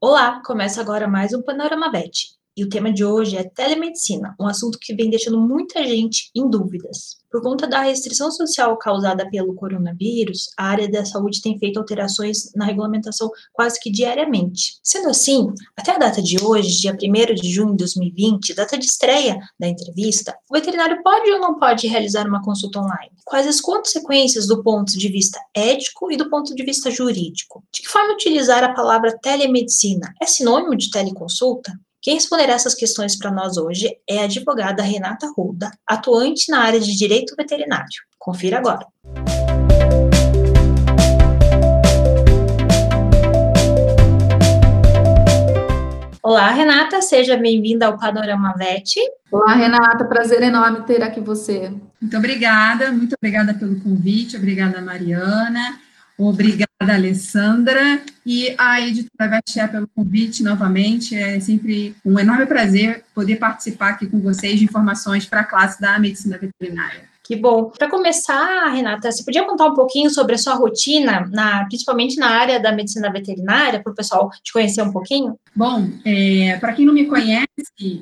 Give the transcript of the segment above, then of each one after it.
Olá, começa agora mais um Panorama Bet. E o tema de hoje é telemedicina, um assunto que vem deixando muita gente em dúvidas. Por conta da restrição social causada pelo coronavírus, a área da saúde tem feito alterações na regulamentação quase que diariamente. Sendo assim, até a data de hoje, dia 1 de junho de 2020, data de estreia da entrevista, o veterinário pode ou não pode realizar uma consulta online? Quais as consequências do ponto de vista ético e do ponto de vista jurídico? De que forma utilizar a palavra telemedicina? É sinônimo de teleconsulta? Quem responderá essas questões para nós hoje é a advogada Renata Ruda, atuante na área de direito veterinário. Confira agora. Olá, Renata, seja bem-vinda ao Panorama VET. Olá, Renata, prazer enorme ter aqui você. Muito obrigada, muito obrigada pelo convite, obrigada, Mariana. Obrigada, Alessandra, e a editora Vestia pelo convite novamente. É sempre um enorme prazer poder participar aqui com vocês de informações para a classe da medicina veterinária. Que bom. Para começar, Renata, você podia contar um pouquinho sobre a sua rotina, na, principalmente na área da medicina veterinária, para o pessoal te conhecer um pouquinho? Bom, é, para quem não me conhece,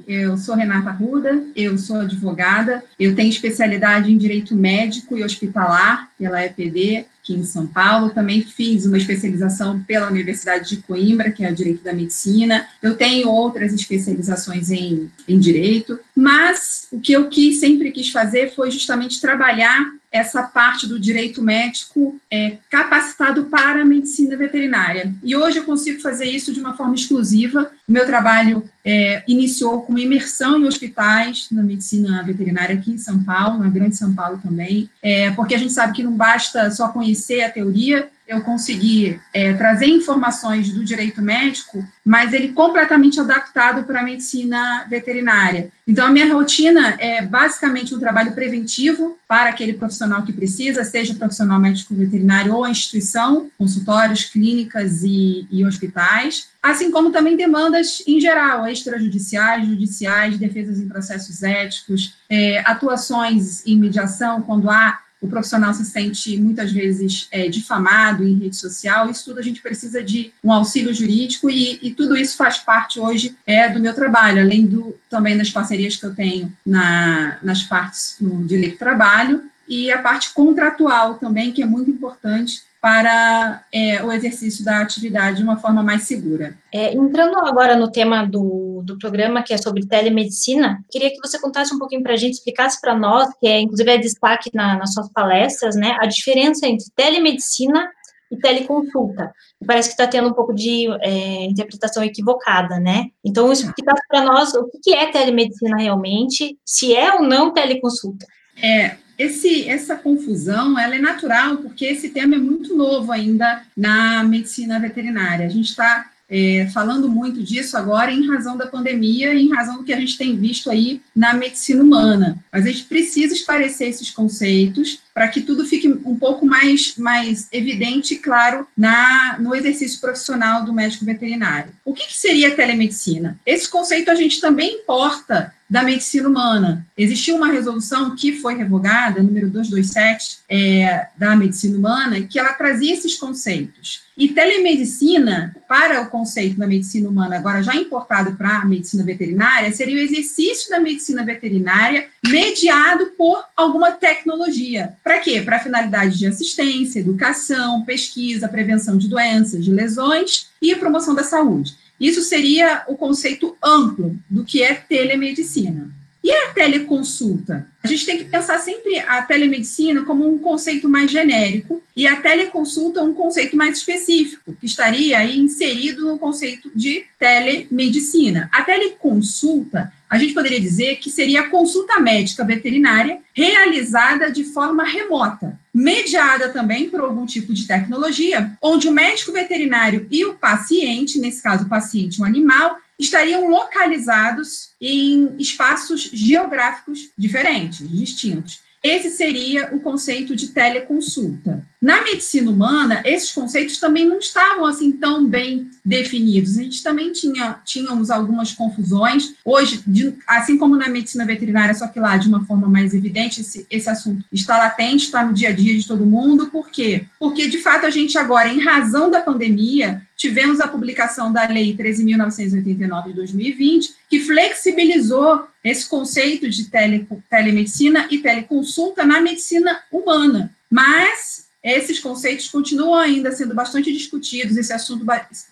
eu sou Renata Ruda, eu sou advogada, eu tenho especialidade em direito médico e hospitalar pela EPD, aqui em São Paulo. Também fiz uma especialização pela Universidade de Coimbra, que é Direito da Medicina. Eu tenho outras especializações em, em Direito, mas o que eu quis, sempre quis fazer foi justamente trabalhar essa parte do direito médico é, capacitado para a medicina veterinária. E hoje eu consigo fazer isso de uma forma exclusiva. O meu trabalho é, iniciou com imersão em hospitais na medicina veterinária aqui em São Paulo, na Grande São Paulo também, é, porque a gente sabe que não basta só conhecer a teoria, eu consegui é, trazer informações do direito médico, mas ele completamente adaptado para a medicina veterinária. Então, a minha rotina é basicamente um trabalho preventivo para aquele profissional que precisa, seja profissional médico veterinário ou a instituição, consultórios, clínicas e, e hospitais, assim como também demandas em geral, extrajudiciais, judiciais, defesas em processos éticos, é, atuações em mediação, quando há o profissional se sente muitas vezes é, difamado em rede social, isso tudo a gente precisa de um auxílio jurídico e, e, tudo isso faz parte hoje é, do meu trabalho, além do, também das parcerias que eu tenho na, nas partes no direito do trabalho e a parte contratual também, que é muito importante para é, o exercício da atividade de uma forma mais segura. É, entrando agora no tema do, do programa, que é sobre telemedicina, queria que você contasse um pouquinho para a gente, explicasse para nós, que é inclusive é destaque na, nas suas palestras, né, a diferença entre telemedicina e teleconsulta. Parece que está tendo um pouco de é, interpretação equivocada, né? Então, explicasse para nós o que é telemedicina realmente, se é ou não teleconsulta. É, esse, essa confusão ela é natural porque esse tema é muito novo ainda na medicina veterinária. A gente está é, falando muito disso agora em razão da pandemia em razão do que a gente tem visto aí na medicina humana. Mas a gente precisa esclarecer esses conceitos para que tudo fique um pouco mais, mais evidente e claro na, no exercício profissional do médico veterinário. O que, que seria telemedicina? Esse conceito a gente também importa da medicina humana. Existiu uma resolução que foi revogada, número 227, é, da medicina humana, que ela trazia esses conceitos. E telemedicina, para o conceito da medicina humana, agora já importado para a medicina veterinária, seria o exercício da medicina veterinária mediado por alguma tecnologia. Para quê? Para finalidade de assistência, educação, pesquisa, prevenção de doenças, de lesões e promoção da saúde. Isso seria o conceito amplo do que é telemedicina. E a teleconsulta? A gente tem que pensar sempre a telemedicina como um conceito mais genérico e a teleconsulta um conceito mais específico, que estaria aí inserido no conceito de telemedicina. A teleconsulta, a gente poderia dizer que seria a consulta médica veterinária realizada de forma remota, mediada também por algum tipo de tecnologia, onde o médico veterinário e o paciente, nesse caso o paciente um animal, estariam localizados em espaços geográficos diferentes, distintos. Esse seria o conceito de teleconsulta. Na medicina humana, esses conceitos também não estavam assim tão bem definidos. A gente também tinha tínhamos algumas confusões. Hoje, de, assim como na medicina veterinária, só que lá de uma forma mais evidente, esse, esse assunto está latente, está no dia a dia de todo mundo. Por quê? Porque, de fato, a gente agora, em razão da pandemia, tivemos a publicação da Lei 13.989 de 2020, que flexibilizou esse conceito de tele, telemedicina e teleconsulta na medicina humana. Mas esses conceitos continuam ainda sendo bastante discutidos, esse assunto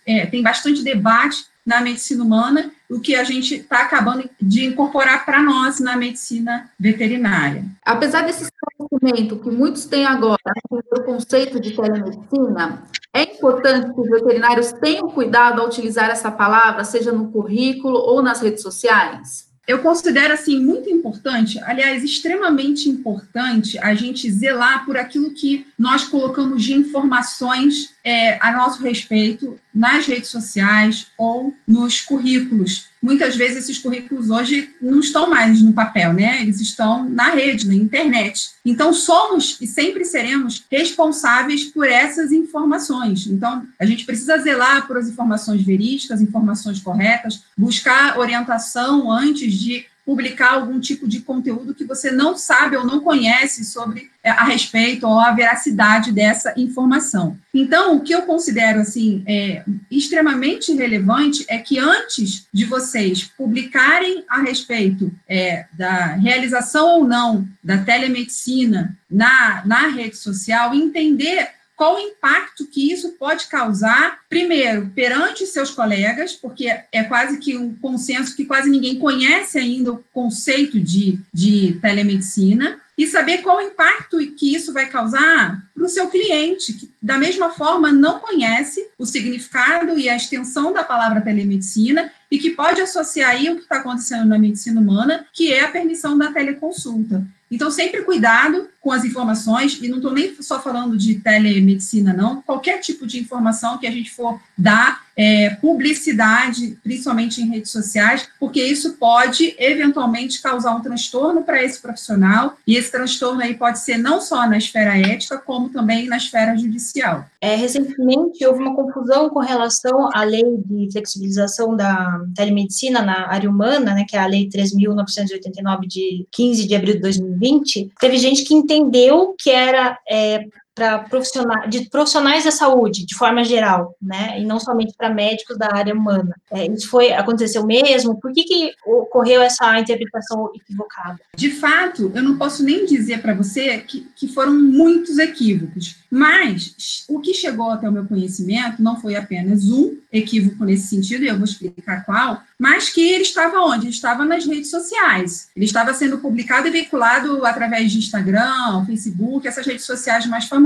é, tem bastante debate na medicina humana, o que a gente está acabando de incorporar para nós na medicina veterinária. Apesar desse conhecimento que muitos têm agora sobre o conceito de telemedicina, é importante que os veterinários tenham cuidado ao utilizar essa palavra, seja no currículo ou nas redes sociais? Eu considero assim muito importante, aliás, extremamente importante a gente zelar por aquilo que nós colocamos de informações é, a nosso respeito nas redes sociais ou nos currículos. Muitas vezes esses currículos hoje não estão mais no papel, né? Eles estão na rede, na internet. Então somos e sempre seremos responsáveis por essas informações. Então a gente precisa zelar por as informações verídicas, informações corretas, buscar orientação antes de publicar algum tipo de conteúdo que você não sabe ou não conhece sobre é, a respeito ou a veracidade dessa informação. Então, o que eu considero assim é, extremamente relevante é que antes de vocês publicarem a respeito é, da realização ou não da telemedicina na, na rede social, entender qual o impacto que isso pode causar, primeiro, perante seus colegas, porque é quase que um consenso que quase ninguém conhece ainda o conceito de, de telemedicina, e saber qual o impacto que isso vai causar para o seu cliente, que da mesma forma não conhece o significado e a extensão da palavra telemedicina e que pode associar aí o que está acontecendo na medicina humana, que é a permissão da teleconsulta. Então, sempre cuidado com as informações, e não estou nem só falando de telemedicina, não, qualquer tipo de informação que a gente for dar, é, publicidade, principalmente em redes sociais, porque isso pode eventualmente causar um transtorno para esse profissional, e esse transtorno aí pode ser não só na esfera ética, como também na esfera judicial. É, recentemente houve uma confusão com relação à lei de flexibilização da telemedicina na área humana, né, que é a lei 3.989 de 15 de abril de 2020. Teve gente que entendeu que era é, para profissionais, de profissionais da saúde, de forma geral, né, e não somente para médicos da área humana. É, isso foi aconteceu mesmo? Por que, que ocorreu essa interpretação equivocada? De fato, eu não posso nem dizer para você que, que foram muitos equívocos, mas o que chegou até o meu conhecimento não foi apenas um equívoco nesse sentido, e eu vou explicar qual, mas que ele estava onde? Ele estava nas redes sociais. Ele estava sendo publicado e veiculado através de Instagram, Facebook, essas redes sociais mais famosas.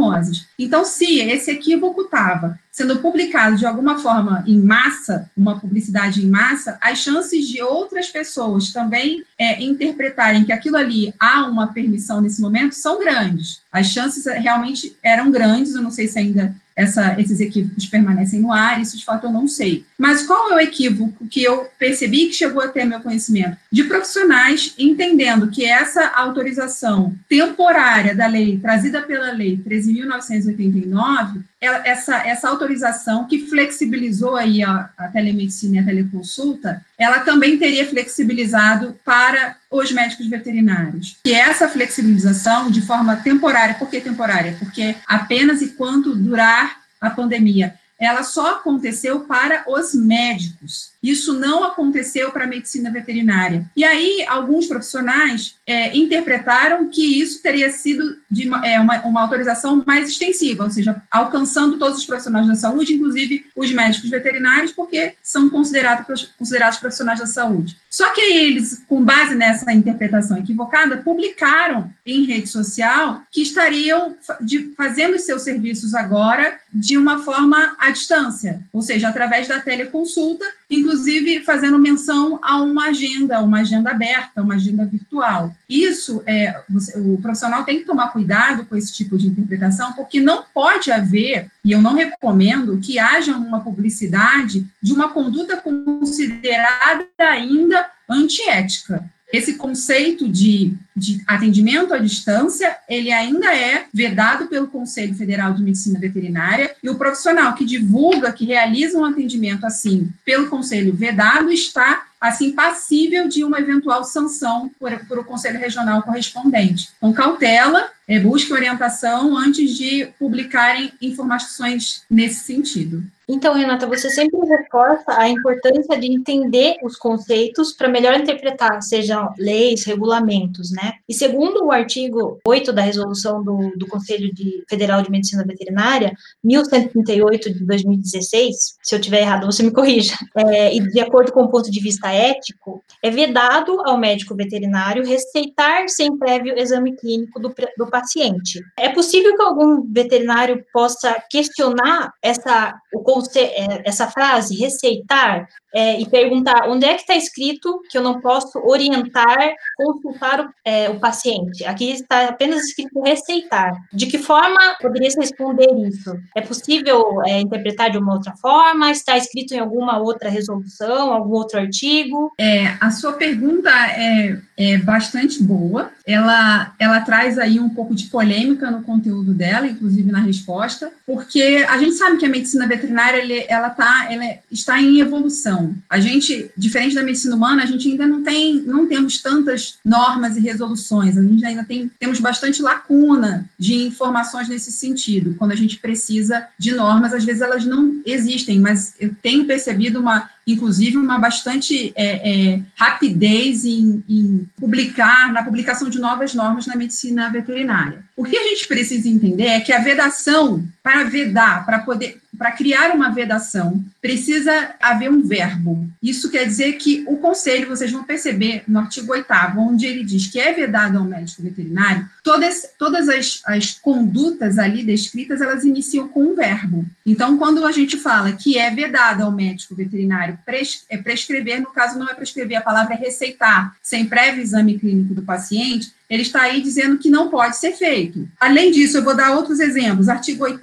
Então, se esse equívoco estava sendo publicado de alguma forma em massa, uma publicidade em massa, as chances de outras pessoas também é, interpretarem que aquilo ali há uma permissão nesse momento são grandes. As chances realmente eram grandes, eu não sei se ainda essa, esses equívocos permanecem no ar, isso de fato eu não sei. Mas qual é o equívoco que eu percebi que chegou até meu conhecimento? De profissionais entendendo que essa autorização temporária da lei, trazida pela lei 13.989, essa, essa autorização que flexibilizou aí a, a telemedicina e a teleconsulta, ela também teria flexibilizado para os médicos veterinários. E essa flexibilização de forma temporária, por que temporária? Porque apenas enquanto durar a pandemia, ela só aconteceu para os médicos. Isso não aconteceu para a medicina veterinária. E aí, alguns profissionais é, interpretaram que isso teria sido de é, uma, uma, autorização mais extensiva, ou seja, alcançando todos os profissionais da saúde, inclusive os médicos veterinários, porque são considerados, considerados profissionais da saúde. Só que eles, com base nessa interpretação equivocada, publicaram em rede social que estariam de, fazendo os seus serviços agora de uma forma à distância, ou seja, através da teleconsulta, inclusive fazendo menção a uma agenda, uma agenda aberta, uma agenda virtual. Isso, é, o profissional tem que tomar cuidado com esse tipo de interpretação, porque não pode haver, e eu não recomendo, que haja uma publicidade de uma conduta considerada ainda antiética esse conceito de, de, atendimento à distância, ele ainda é vedado pelo Conselho Federal de Medicina Veterinária, e o profissional que divulga, que realiza um atendimento assim, pelo Conselho vedado, está, assim, passível de uma eventual sanção por, por o Conselho Regional correspondente. Então, cautela, é, busque orientação antes de publicarem informações nesse sentido. Então, Renata, você sempre reforça a importância de entender os conceitos para melhor interpretar, sejam leis, regulamentos, né? E segundo o artigo 8 da resolução do, do Conselho de Federal de Medicina Veterinária, 1138 de 2016, se eu tiver errado, você me corrija, é, e de acordo com o ponto de vista ético, é vedado ao médico veterinário receitar sem prévio exame clínico do, do paciente. É possível que algum veterinário possa questionar essa, o, é, essa frase, receitar, é, e perguntar onde é que está escrito que eu não posso orientar, consultar o, é, o, paciente. Aqui está apenas escrito receitar. De que forma poderia se responder isso? É possível é, interpretar de uma outra forma? Está escrito em alguma outra resolução, algum outro artigo? É, a sua pergunta é, é bastante boa. Ela, ela traz aí um pouco de polêmica no conteúdo dela, inclusive na resposta, porque a gente sabe que a medicina veterinária ela, tá, ela está em evolução. A gente, diferente da medicina humana, a gente ainda não tem, não temos tantas normas e resoluções. A gente ainda tem, temos bastante lacuna de informações nesse sentido. Quando a gente precisa de normas, às vezes elas não existem, mas eu tenho percebido uma inclusive uma bastante é, é, rapidez em, em, publicar, na publicação de novas normas na medicina veterinária. O que a gente precisa entender é que a vedação, para vedar, para poder, para criar uma vedação, precisa haver um verbo. Isso quer dizer que o conselho, vocês vão perceber no artigo 8 onde ele diz que é vedado ao médico veterinário, todas, todas as, as condutas ali descritas, elas iniciam com um verbo. Então, quando a gente fala que é vedado ao médico veterinário pres, é prescrever, no caso não é prescrever, a palavra é receitar, sem prévio exame clínico do paciente, ele está aí dizendo que não pode ser feito. Além disso, eu vou dar outros exemplos. Artigo 8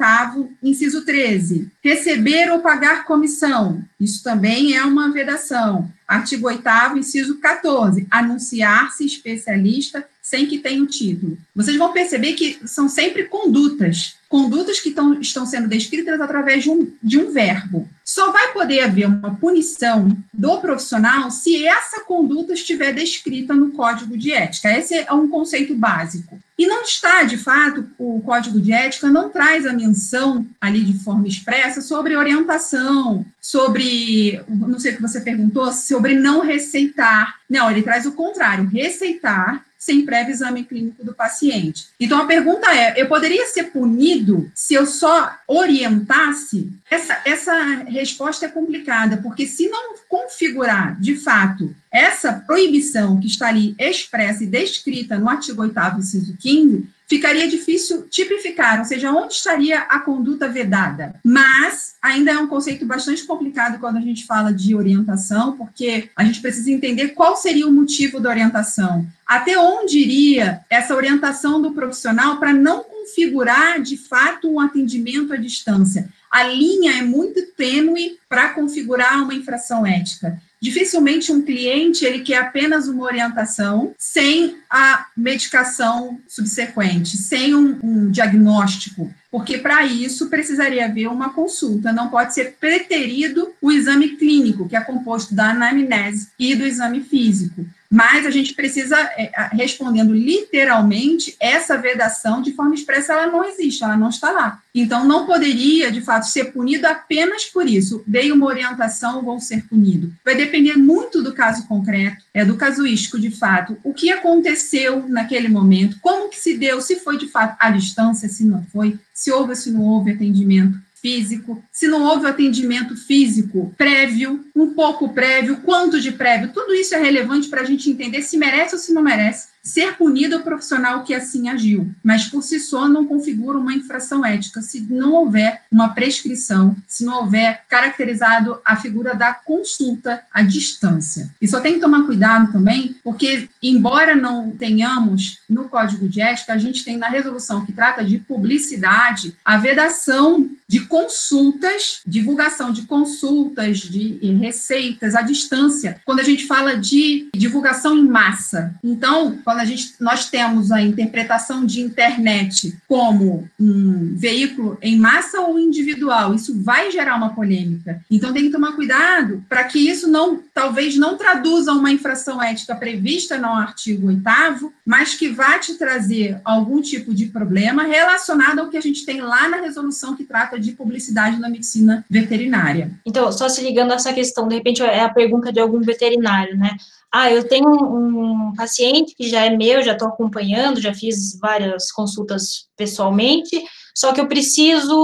inciso 13. Receber ou pagar comissão. Isso também é uma vedação. Artigo 8 inciso 14. Anunciar-se especialista sem que tenha o título. Vocês vão perceber que são sempre condutas, condutas que tão, estão sendo descritas através de um, de um verbo. Só vai poder haver uma punição do profissional se essa conduta estiver descrita no código de ética. Esse é um conceito básico. E não está, de fato, o código de ética não traz a menção ali de forma expressa sobre orientação, sobre, não sei o que você perguntou, sobre não receitar. Não, ele traz o contrário, receitar sem prévio exame clínico do paciente. Então a pergunta é: eu poderia ser punido se eu só orientasse? Essa, essa resposta é complicada, porque se não configurar de fato essa proibição que está ali expressa e descrita no artigo 8, inciso 15, ficaria difícil tipificar, ou seja, onde estaria a conduta vedada. Mas ainda é um conceito bastante complicado quando a gente fala de orientação, porque a gente precisa entender qual seria o motivo da orientação. Até onde iria essa orientação do profissional para não configurar de fato um atendimento à distância? A linha é muito tênue para configurar uma infração ética. Dificilmente um cliente ele quer apenas uma orientação sem a medicação subsequente, sem um, um diagnóstico, porque para isso precisaria haver uma consulta, não pode ser preterido o exame clínico, que é composto da anamnese e do exame físico. Mas a gente precisa, é, respondendo literalmente, essa vedação de forma expressa, ela não existe, ela não está lá. Então, não poderia, de fato, ser punido apenas por isso. Dei uma orientação, vou ser punido. Vai depender muito do caso concreto, é do casuístico, de fato. O que aconteceu naquele momento, como que se deu, se foi de fato à distância, se não foi, se houve ou se não houve atendimento físico, se não houve atendimento físico prévio, um pouco prévio, quanto de prévio, tudo isso é relevante para a gente entender se merece ou se não merece ser punido o profissional que assim agiu, mas por si só não configura uma infração ética se não houver uma prescrição, se não houver caracterizado a figura da consulta à distância. E só tem que tomar cuidado também, porque embora não tenhamos no Código de Ética, a gente tem na resolução que trata de publicidade a vedação de consultas, divulgação de consultas, de receitas à distância, quando a gente fala de divulgação em massa. Então, quando a gente, nós temos a interpretação de internet como um veículo em massa ou individual, isso vai gerar uma polêmica. Então tem que tomar cuidado para que isso não talvez não traduza uma infração ética prevista no artigo 8 mas que vai te trazer algum tipo de problema relacionado ao que a gente tem lá na resolução que trata de publicidade na medicina veterinária. Então, só se ligando a essa questão, de repente é a pergunta de algum veterinário, né? Ah, eu tenho um, paciente que já é meu, já estou acompanhando, já fiz várias consultas pessoalmente, só que eu preciso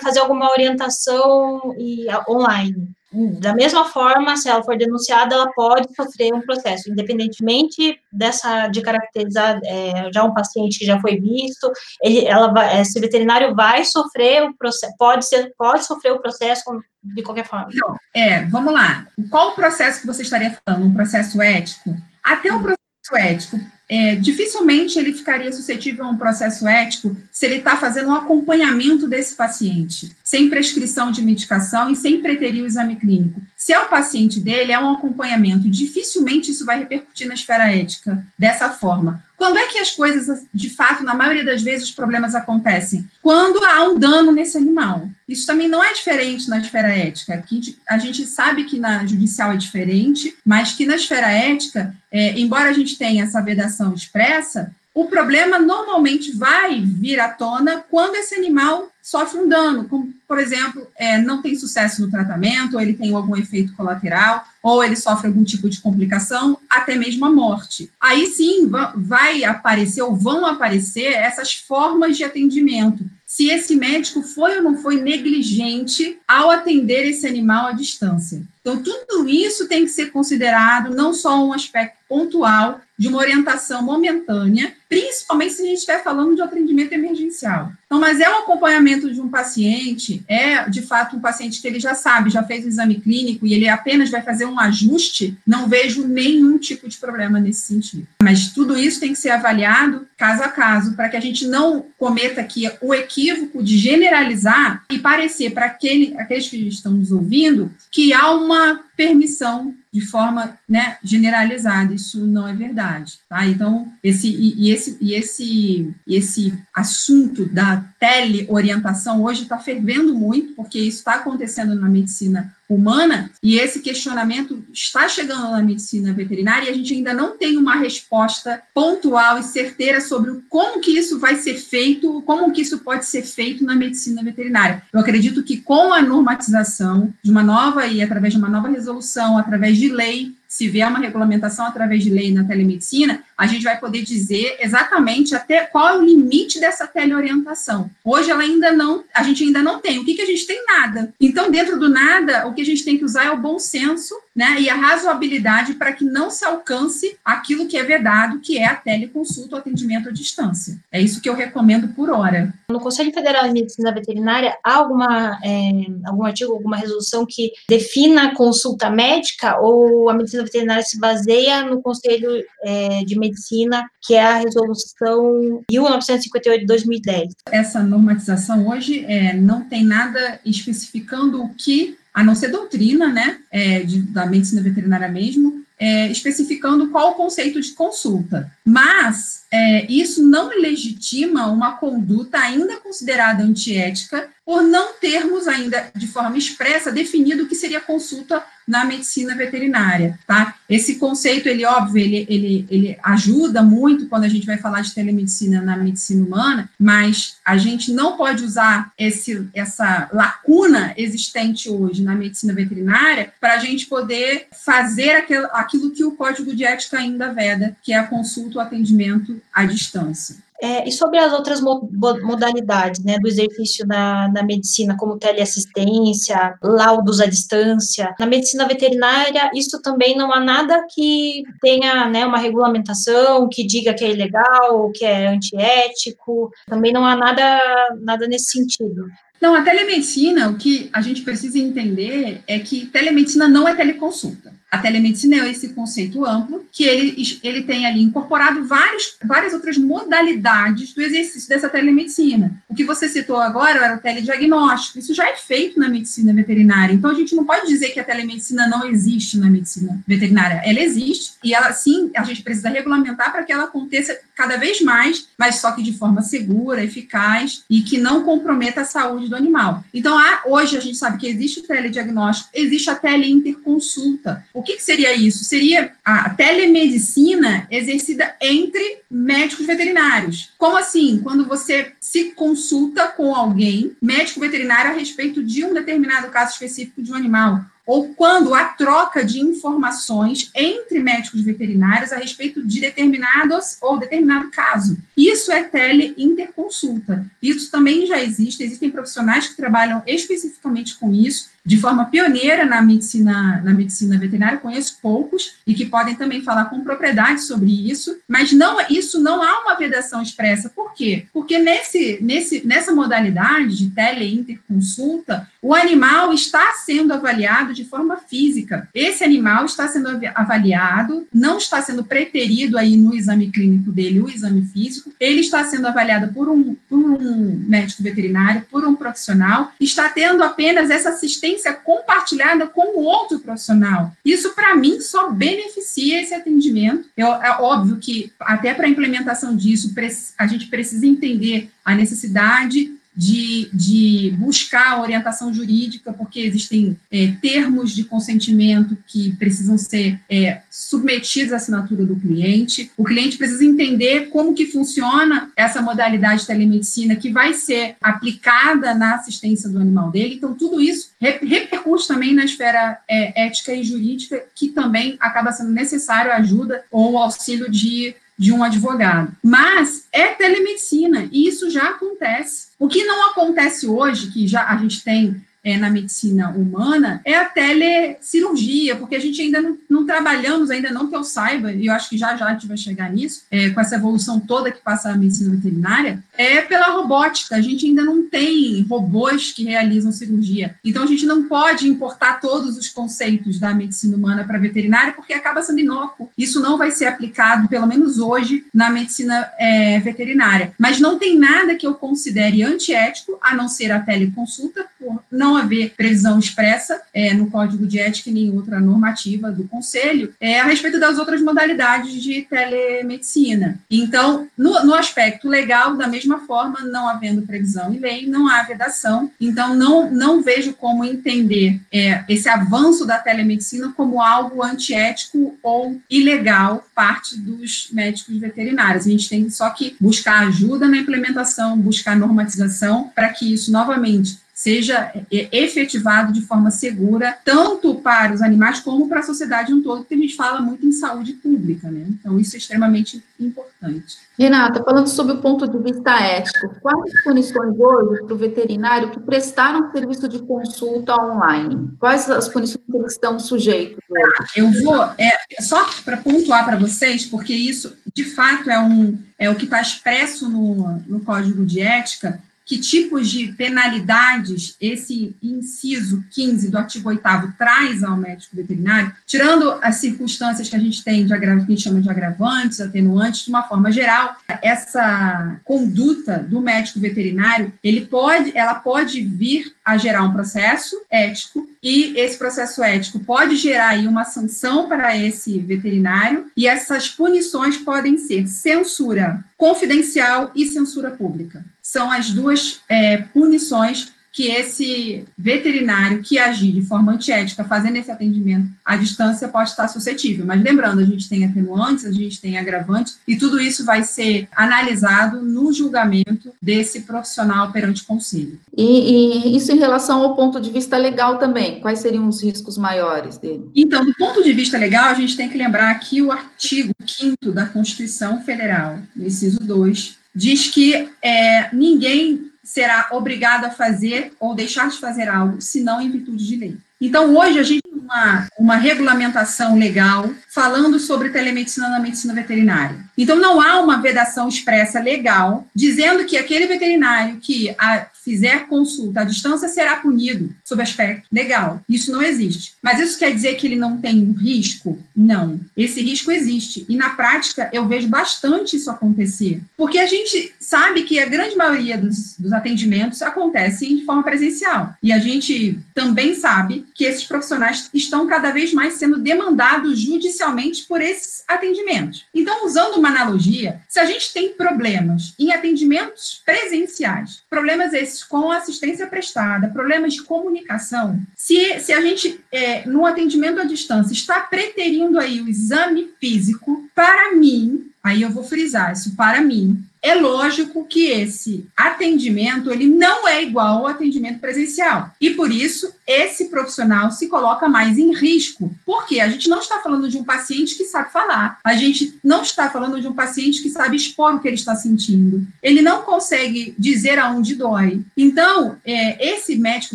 fazer alguma orientação e, online. Da mesma forma, se ela for denunciada, ela pode sofrer um processo, independentemente dessa de caracterizar é, já um paciente que já foi visto, ele, ela esse veterinário vai sofrer o processo, pode ser, pode sofrer o processo de qualquer forma. Então, é, vamos lá. Qual o processo que você estaria falando? Um processo ético? Até o processo ético é, dificilmente ele ficaria suscetível a um processo ético se ele está fazendo um acompanhamento desse paciente, sem prescrição de medicação e sem preterir o exame clínico. Se é o paciente dele, é um acompanhamento. Dificilmente isso vai repercutir na esfera ética dessa forma. Quando é que as coisas, de fato, na maioria das vezes, os problemas acontecem? Quando há um dano nesse animal. Isso também não é diferente na esfera ética. Aqui, a gente sabe que na judicial é diferente, mas que na esfera ética, é, embora a gente tenha essa vedação expressa, o problema normalmente vai vir à tona quando esse animal sofre um dano, como, por exemplo, é, não tem sucesso no tratamento, ou ele tem algum efeito colateral, ou ele sofre algum tipo de complicação, até mesmo a morte. Aí sim vai aparecer, ou vão aparecer, essas formas de atendimento. Se esse médico foi ou não foi negligente ao atender esse animal à distância. Então, tudo isso tem que ser considerado não só um aspecto pontual de uma orientação momentânea, principalmente se a gente estiver falando de atendimento emergencial. Então, mas é um acompanhamento de um paciente, é de fato um paciente que ele já sabe, já fez o exame clínico e ele apenas vai fazer um ajuste, não vejo nenhum tipo de problema nesse sentido. Mas tudo isso tem que ser avaliado caso a caso, para que a gente não cometa aqui o equívoco de generalizar e parecer para aquele, aqueles que estão nos ouvindo que há uma permissão de forma né, generalizada. Isso não é verdade. Tá? Então, esse, e, e esse, e, esse, esse assunto da teleorientação hoje está fervendo muito, porque isso está acontecendo na medicina humana, e esse questionamento está chegando na medicina veterinária, e a gente ainda não tem uma resposta pontual e certeira sobre como que isso vai ser feito, como que isso pode ser feito na medicina veterinária. Eu acredito que com a normatização de uma nova e através de uma nova resolução, através de lei, se vier uma regulamentação através de lei na telemedicina, a gente vai poder dizer exatamente até qual é o limite dessa teleorientação. Hoje ela ainda não, a gente ainda não tem. O que, que a gente tem? Nada. Então, dentro do nada, o que a gente tem que usar é o bom senso né, e a razoabilidade para que não se alcance aquilo que é vedado, que é a teleconsulta, o atendimento à distância. É isso que eu recomendo por hora. No Conselho Federal de Medicina Veterinária, há alguma, é, algum artigo, alguma resolução que defina a consulta médica ou a medicina veterinária se baseia no Conselho é, de Medicina, que é a resolução 1958 de 2010? Essa normatização hoje é, não tem nada especificando o que a não ser doutrina, né, é, de, da medicina veterinária mesmo, é, especificando qual o conceito de consulta. Mas é, isso não legitima uma conduta ainda considerada antiética por não termos ainda de forma expressa definido o que seria consulta na medicina veterinária, tá? Esse conceito, ele, óbvio, ele, ele, ele ajuda muito quando a gente vai falar de telemedicina na medicina humana, mas a gente não pode usar esse, essa lacuna existente hoje na medicina veterinária para a gente poder fazer aquilo, aquilo que o Código de Ética ainda veda, que é a consulta, o atendimento à distância. É, e sobre as outras modalidades né, do exercício na, na medicina, como teleassistência, laudos à distância, na medicina veterinária, isso também não há nada que tenha né, uma regulamentação que diga que é ilegal, que é antiético, também não há nada, nada nesse sentido. Não, a telemedicina, o que a gente precisa entender é que telemedicina não é teleconsulta. A telemedicina é esse conceito amplo que ele, ele tem ali incorporado vários, várias outras modalidades do exercício dessa telemedicina. O que você citou agora era o telediagnóstico. Isso já é feito na medicina veterinária. Então, a gente não pode dizer que a telemedicina não existe na medicina veterinária. Ela existe e ela, sim, a gente precisa regulamentar para que ela aconteça cada vez mais, mas só que de forma segura, eficaz e que não comprometa a saúde do animal. Então, há, hoje a gente sabe que existe o telediagnóstico, existe a teleinterconsulta. O que, que seria isso? Seria a telemedicina exercida entre médicos veterinários. Como assim? Quando você se consulta com alguém, médico veterinário, a respeito de um determinado caso específico de um animal ou quando há troca de informações entre médicos veterinários a respeito de determinados ou determinado caso. Isso é teleinterconsulta. Isso também já existe, existem profissionais que trabalham especificamente com isso, de forma pioneira na medicina, na medicina veterinária, conheço poucos e que podem também falar com propriedade sobre isso, mas não isso não há uma vedação expressa. Por quê? Porque nesse, nesse, nessa modalidade de teleinterconsulta, o animal está sendo avaliado de forma física. Esse animal está sendo avaliado, não está sendo preterido aí no exame clínico dele, o exame físico, ele está sendo avaliado por um, por um médico veterinário, por um profissional, está tendo apenas essa assistência experiência compartilhada com o outro profissional. Isso, para mim, só beneficia esse atendimento. É óbvio que, até para a implementação disso, a gente precisa entender a necessidade de, de buscar orientação jurídica, porque existem é, termos de consentimento que precisam ser é, submetidos à assinatura do cliente. O cliente precisa entender como que funciona essa modalidade de telemedicina que vai ser aplicada na assistência do animal dele. Então, tudo isso repercute também na esfera é, ética e jurídica, que também acaba sendo necessário a ajuda ou auxílio de de um advogado. Mas é telemedicina e isso já acontece. O que não acontece hoje, que já a gente tem é, na medicina humana é a telecirurgia, porque a gente ainda não, não, trabalhamos, ainda não que eu saiba, e eu acho que já já a gente vai chegar nisso, é, com essa evolução toda que passa a medicina veterinária, é pela robótica. A gente ainda não tem robôs que realizam cirurgia. Então a gente não pode importar todos os conceitos da medicina humana para veterinária, porque acaba sendo inócuo. Isso não vai ser aplicado, pelo menos hoje, na medicina é, veterinária. Mas não tem nada que eu considere antiético, a não ser a teleconsulta, por não não haver previsão expressa é, no Código de Ética e nem outra normativa do Conselho é, a respeito das outras modalidades de telemedicina. Então, no, no aspecto legal, da mesma forma, não havendo previsão em lei, não há vedação. Então, não, não vejo como entender é, esse avanço da telemedicina como algo antiético ou ilegal parte dos médicos veterinários. A gente tem só que buscar ajuda na implementação, buscar normatização para que isso, novamente, seja é, efetivado de forma segura, tanto para os animais como para a sociedade um todo, porque a gente fala muito em saúde pública, né? Então, isso é extremamente importante. Renata, falando sobre o ponto de vista ético, quais as punições hoje para o veterinário que prestaram serviço de consulta online? Quais as punições que eles estão sujeitos? Hoje? Eu vou, é, só para pontuar para vocês, porque isso, de fato, é, um, é o que está expresso no, no Código de Ética, que tipos de penalidades esse inciso 15 do artigo 8 traz ao médico veterinário, tirando as circunstâncias que a gente tem de agravantes, que chama de agravantes, atenuantes, de uma forma geral, essa conduta do médico veterinário, ele pode, ela pode vir a gerar um processo ético e esse processo ético pode gerar aí uma sanção para esse veterinário e essas punições podem ser censura confidencial e censura pública são as duas é, punições que esse veterinário que agir de forma antiética, fazendo esse atendimento à distância, pode estar suscetível. Mas lembrando, a gente tem atenuantes, a gente tem agravantes, e tudo isso vai ser analisado no julgamento desse profissional perante o conselho. E, e isso em relação ao ponto de vista legal também, quais seriam os riscos maiores dele? Então, do ponto de vista legal, a gente tem que lembrar que o artigo 5 da Constituição Federal, inciso 2, diz que é, ninguém será obrigado a fazer ou deixar de fazer algo, senão em virtude de lei. Então, hoje, a gente tem uma, uma regulamentação legal falando sobre telemedicina na medicina veterinária. Então, não há uma vedação expressa legal dizendo que aquele veterinário que a, fizer consulta à distância, será punido sob aspecto legal. Isso não existe. Mas isso quer dizer que ele não tem um risco? Não. Esse risco existe. E na prática, eu vejo bastante isso acontecer. Porque a gente sabe que a grande maioria dos, dos atendimentos acontecem de forma presencial. E a gente também sabe que esses profissionais estão cada vez mais sendo demandados judicialmente por esses atendimentos. Então, usando uma analogia, se a gente tem problemas em atendimentos presenciais, problemas esses com assistência prestada, problemas de comunicação, se, se a gente, é, no atendimento à distância, está preterindo aí o exame físico, para mim, aí eu vou frisar isso, para mim, é lógico que esse atendimento ele não é igual ao atendimento presencial. E por isso, esse profissional se coloca mais em risco. Porque a gente não está falando de um paciente que sabe falar. A gente não está falando de um paciente que sabe expor o que ele está sentindo. Ele não consegue dizer aonde dói. Então, é, esse médico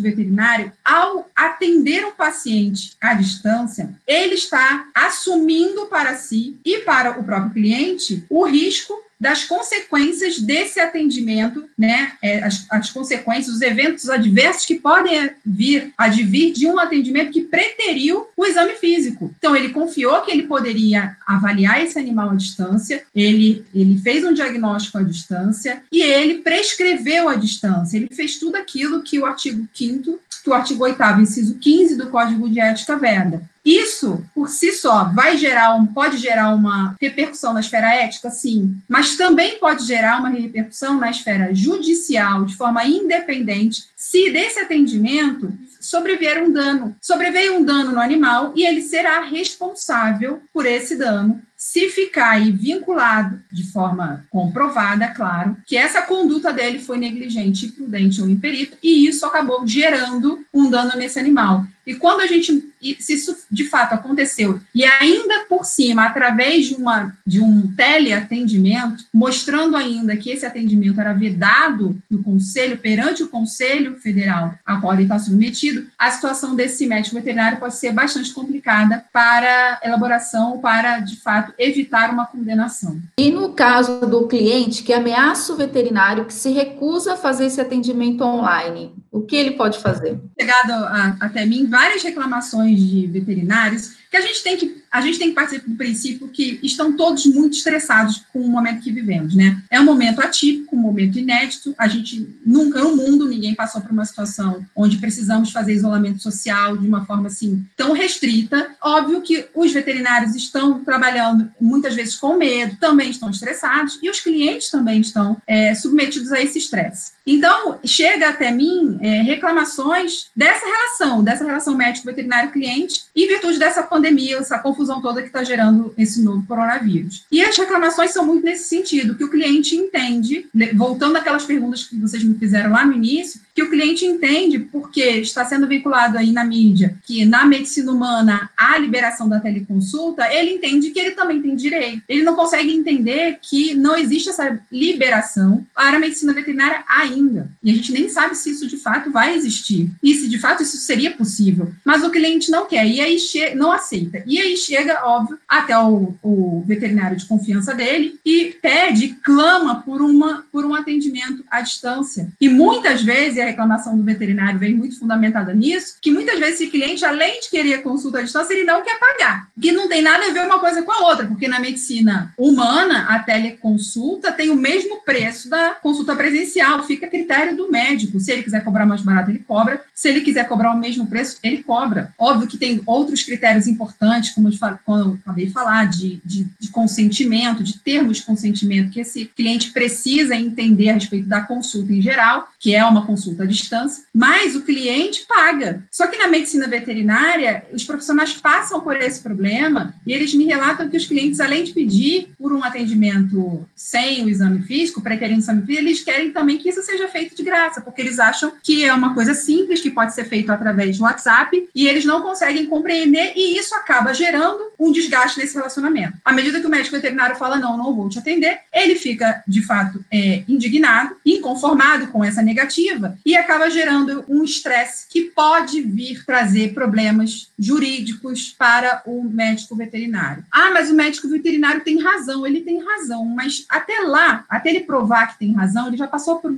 veterinário, ao atender um paciente à distância, ele está assumindo para si e para o próprio cliente o risco das consequências desse atendimento, né, é, as, as, consequências, os eventos adversos que podem vir, advir de um atendimento que preteriu o exame físico. Então, ele confiou que ele poderia avaliar esse animal à distância, ele, ele fez um diagnóstico à distância e ele prescreveu à distância, ele fez tudo aquilo que o artigo 5 que o artigo 8 inciso 15 do Código de Ética veda. Isso, por si só, vai gerar um, pode gerar uma repercussão na esfera ética, sim, mas também pode gerar uma repercussão na esfera judicial, de forma independente, se desse atendimento sobrevier um dano. Sobreveio um dano no animal e ele será responsável por esse dano se ficar aí vinculado de forma comprovada, claro, que essa conduta dele foi negligente, imprudente ou imperita, e isso acabou gerando um dano nesse animal. E quando a gente, se isso de fato aconteceu, e ainda por cima, através de, uma, de um teleatendimento, mostrando ainda que esse atendimento era vedado no Conselho, perante o Conselho Federal a qual ele está submetido, a situação desse médico veterinário pode ser bastante complicada para elaboração, para, de fato, evitar uma condenação. E no caso do cliente que ameaça o veterinário, que se recusa a fazer esse atendimento online, o que ele pode fazer? Chegado a, até mim várias reclamações de veterinários que a gente tem que a gente tem que partir do princípio que estão todos muito estressados com o momento que vivemos, né? É um momento atípico, um momento inédito. A gente nunca no mundo ninguém passou por uma situação onde precisamos fazer isolamento social de uma forma assim tão restrita. Óbvio que os veterinários estão trabalhando muitas vezes com medo, também estão estressados e os clientes também estão é, submetidos a esse estresse. Então chega até mim é, reclamações dessa relação, dessa relação médico-veterinário-cliente, em virtude dessa pandemia, essa confusão toda que está gerando esse novo coronavírus. E as reclamações são muito nesse sentido, que o cliente entende, né, voltando àquelas perguntas que vocês me fizeram lá no início, que o cliente entende porque está sendo vinculado aí na mídia que na medicina humana a liberação da teleconsulta, ele entende que ele também tem direito. Ele não consegue entender que não existe essa liberação para a medicina veterinária ainda. E a gente nem sabe se isso de fato vai existir e se de fato isso seria possível. Mas o cliente não quer e aí não aceita. E aí chega, óbvio, até o, o veterinário de confiança dele e pede, clama por uma por um atendimento à distância. E muitas vezes reclamação do veterinário vem muito fundamentada nisso, que muitas vezes esse cliente, além de querer consulta à distância, ele não quer pagar. Que não tem nada a ver uma coisa com a outra, porque na medicina humana, a teleconsulta tem o mesmo preço da consulta presencial, fica critério do médico. Se ele quiser cobrar mais barato, ele cobra. Se ele quiser cobrar o mesmo preço, ele cobra. Óbvio que tem outros critérios importantes, como eu, como eu acabei de falar, de, de, de consentimento, de termos de consentimento, que esse cliente precisa entender a respeito da consulta em geral, que é uma consulta à distância, mas o cliente paga. Só que na medicina veterinária, os profissionais passam por esse problema e eles me relatam que os clientes, além de pedir por um atendimento sem o exame físico, preterindo o exame físico, eles querem também que isso seja feito de graça, porque eles acham que é uma coisa simples, que pode ser feito através do WhatsApp, e eles não conseguem compreender, e isso acaba gerando um desgaste nesse relacionamento. À medida que o médico veterinário fala, não, não vou te atender, ele fica, de fato, é, indignado, inconformado com essa negativa, e acaba gerando um estresse que pode vir trazer problemas jurídicos para o médico veterinário. Ah, mas o médico veterinário tem razão, ele tem razão, mas até lá, até ele provar que tem razão, ele já passou por um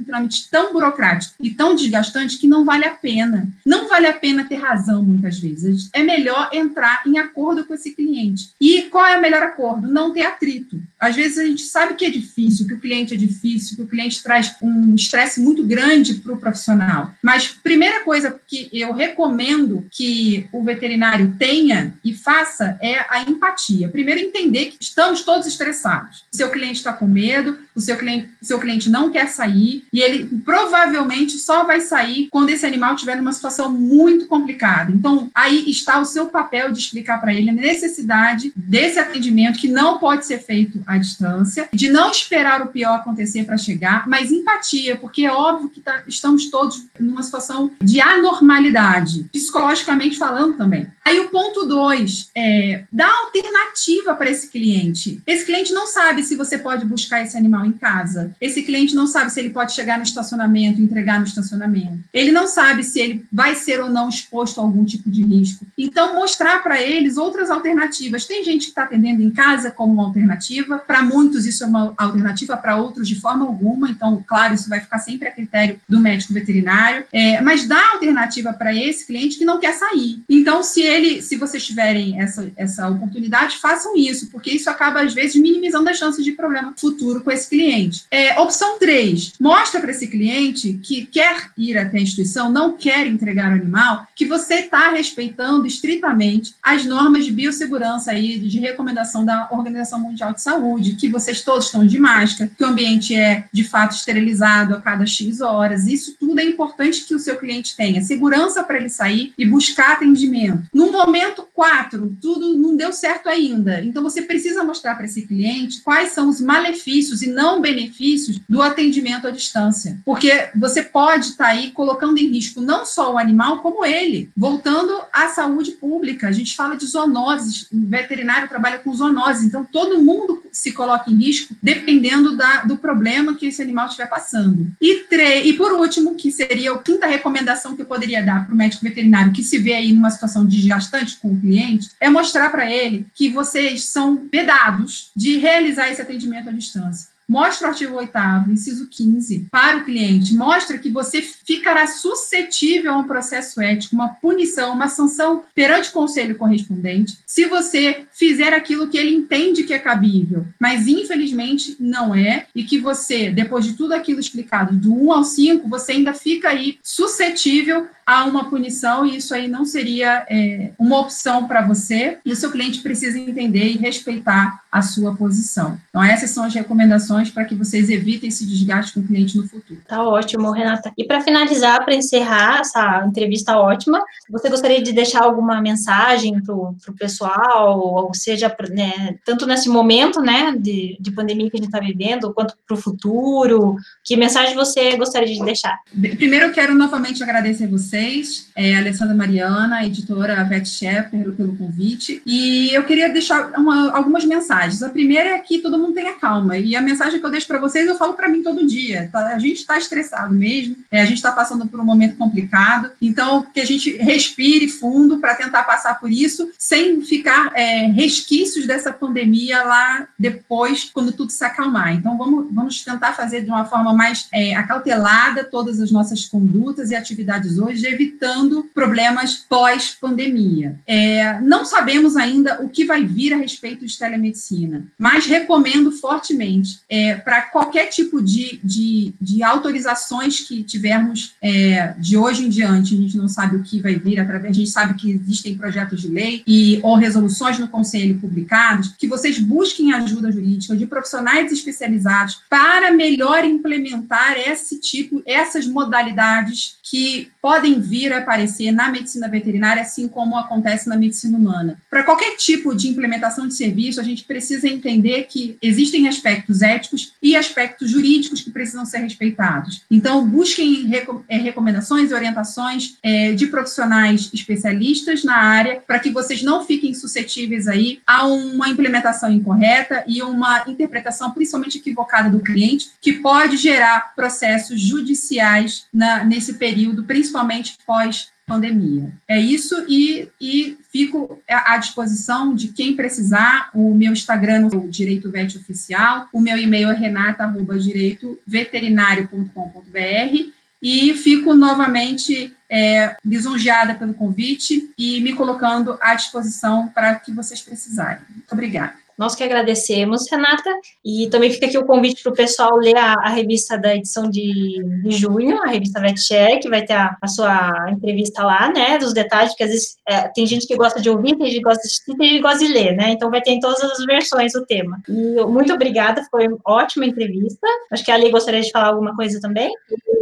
tão burocrático e tão desgastante que não vale a pena. Não vale a pena ter razão muitas vezes. É melhor entrar em acordo com esse cliente. E qual é o melhor acordo? Não ter atrito. Às vezes a gente sabe que é difícil, que o cliente é difícil, que o cliente traz um estresse muito grande para o profissional. Mas primeira coisa que eu recomendo que o veterinário tenha e faça é a empatia. Primeiro, entender que estamos todos estressados. Seu cliente está com medo, o seu cliente, seu cliente não quer sair, e ele provavelmente só vai sair quando esse animal estiver numa situação muito complicada. Então, aí está o seu papel de explicar para ele a necessidade desse atendimento que não pode ser feito à distância, de não esperar o pior acontecer para chegar, mas empatia, porque é óbvio que tá, estamos todos numa situação de anormalidade, psicologicamente falando também. Aí o ponto dois é dar alternativa para esse cliente. Esse cliente não sabe se você pode buscar esse animal em casa. Esse cliente não sabe se ele pode chegar no estacionamento, entregar no estacionamento. Ele não sabe se ele vai ser ou não exposto a algum tipo de risco. Então, mostrar para eles outras alternativas. Tem gente que está atendendo em casa como uma alternativa, para muitos, isso é uma alternativa, para outros, de forma alguma. Então, claro, isso vai ficar sempre a critério do médico veterinário. É, mas dá alternativa para esse cliente que não quer sair. Então, se ele, se vocês tiverem essa, essa oportunidade, façam isso, porque isso acaba, às vezes, minimizando as chances de problema futuro com esse cliente. É, opção 3, mostra para esse cliente que quer ir até a instituição, não quer entregar o animal, que você está respeitando estritamente as normas de biossegurança aí, de recomendação da Organização Mundial de Saúde que vocês todos estão de máscara, que o ambiente é de fato esterilizado a cada X horas. Isso tudo é importante que o seu cliente tenha segurança para ele sair e buscar atendimento. No momento 4, tudo não deu certo ainda. Então você precisa mostrar para esse cliente quais são os malefícios e não benefícios do atendimento à distância. Porque você pode estar tá aí colocando em risco não só o animal, como ele. Voltando à saúde pública, a gente fala de zoonoses, o veterinário trabalha com zoonoses, então todo mundo se coloca em risco dependendo da, do problema que esse animal estiver passando. E, tre e por último, que seria a quinta recomendação que eu poderia dar para o médico veterinário que se vê aí numa situação desgastante com o cliente, é mostrar para ele que vocês são vedados de realizar esse atendimento à distância. Mostra o artigo 8 inciso 15, para o cliente. Mostra que você ficará suscetível a um processo ético, uma punição, uma sanção perante o conselho correspondente, se você fizer aquilo que ele entende que é cabível, mas infelizmente não é, e que você, depois de tudo aquilo explicado, do 1 ao 5, você ainda fica aí suscetível a uma punição, e isso aí não seria é, uma opção para você, e o seu cliente precisa entender e respeitar a sua posição. Então, essas são as recomendações para que vocês evitem esse desgaste com o cliente no futuro. Tá ótimo, Renata. E para finalizar, para encerrar essa entrevista ótima, você gostaria de deixar alguma mensagem para o pessoal, ou seja, né, tanto nesse momento né, de, de pandemia que a gente está vivendo, quanto para o futuro? Que mensagem você gostaria de deixar? Primeiro, eu quero novamente agradecer você vocês, é, Alessandra Mariana, editora Vet pelo, pelo convite. E eu queria deixar uma, algumas mensagens. A primeira é que todo mundo tenha calma. E a mensagem que eu deixo para vocês, eu falo para mim todo dia. Tá? A gente está estressado mesmo, é, a gente está passando por um momento complicado. Então, que a gente respire fundo para tentar passar por isso, sem ficar é, resquícios dessa pandemia lá depois, quando tudo se acalmar. Então, vamos, vamos tentar fazer de uma forma mais é, acautelada todas as nossas condutas e atividades hoje, evitando problemas pós-pandemia. É, não sabemos ainda o que vai vir a respeito de telemedicina, mas recomendo fortemente é, para qualquer tipo de, de, de, autorizações que tivermos é, de hoje em diante, a gente não sabe o que vai vir através, a gente sabe que existem projetos de lei e ou resoluções no conselho publicados, que vocês busquem ajuda jurídica de profissionais especializados para melhor implementar esse tipo, essas modalidades que podem podem vir a aparecer na medicina veterinária, assim como acontece na medicina humana. Para qualquer tipo de implementação de serviço, a gente precisa entender que existem aspectos éticos e aspectos jurídicos que precisam ser respeitados. Então, busquem é, recomendações e orientações é, de profissionais especialistas na área para que vocês não fiquem suscetíveis aí a uma implementação incorreta e uma interpretação principalmente equivocada do cliente, que pode gerar processos judiciais na, nesse período, principalmente pós pandemia. É isso e, e fico à disposição de quem precisar. O meu Instagram é o Direito Vet Oficial, o meu e-mail é renata.direitoveterinário.com.br e fico novamente é, lisonjeada pelo convite e me colocando à disposição para que vocês precisarem. Muito obrigada. Nós que agradecemos, Renata, e também fica aqui o convite para o pessoal ler a, a, revista da edição de, de junho, a revista VetCheck, que vai ter a, a, sua entrevista lá, né, dos detalhes, porque às vezes é, tem gente que gosta de ouvir, tem gente que gosta de assistir, tem gente que gosta de ler, né, então vai ter em todas as versões o tema. E muito obrigada, foi uma ótima entrevista. Acho que a Ali gostaria de falar alguma coisa também.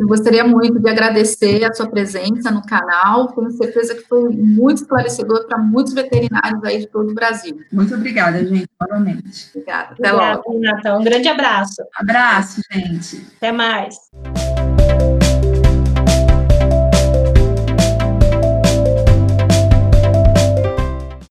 Eu gostaria muito de agradecer a sua presença no canal, tenho certeza que foi muito esclarecedor para muitos veterinários aí de todo o Brasil. Muito obrigada, gente novamente. Obrigada. Até Obrigada, logo. Renata. Um grande abraço. Abraço, gente. Até mais.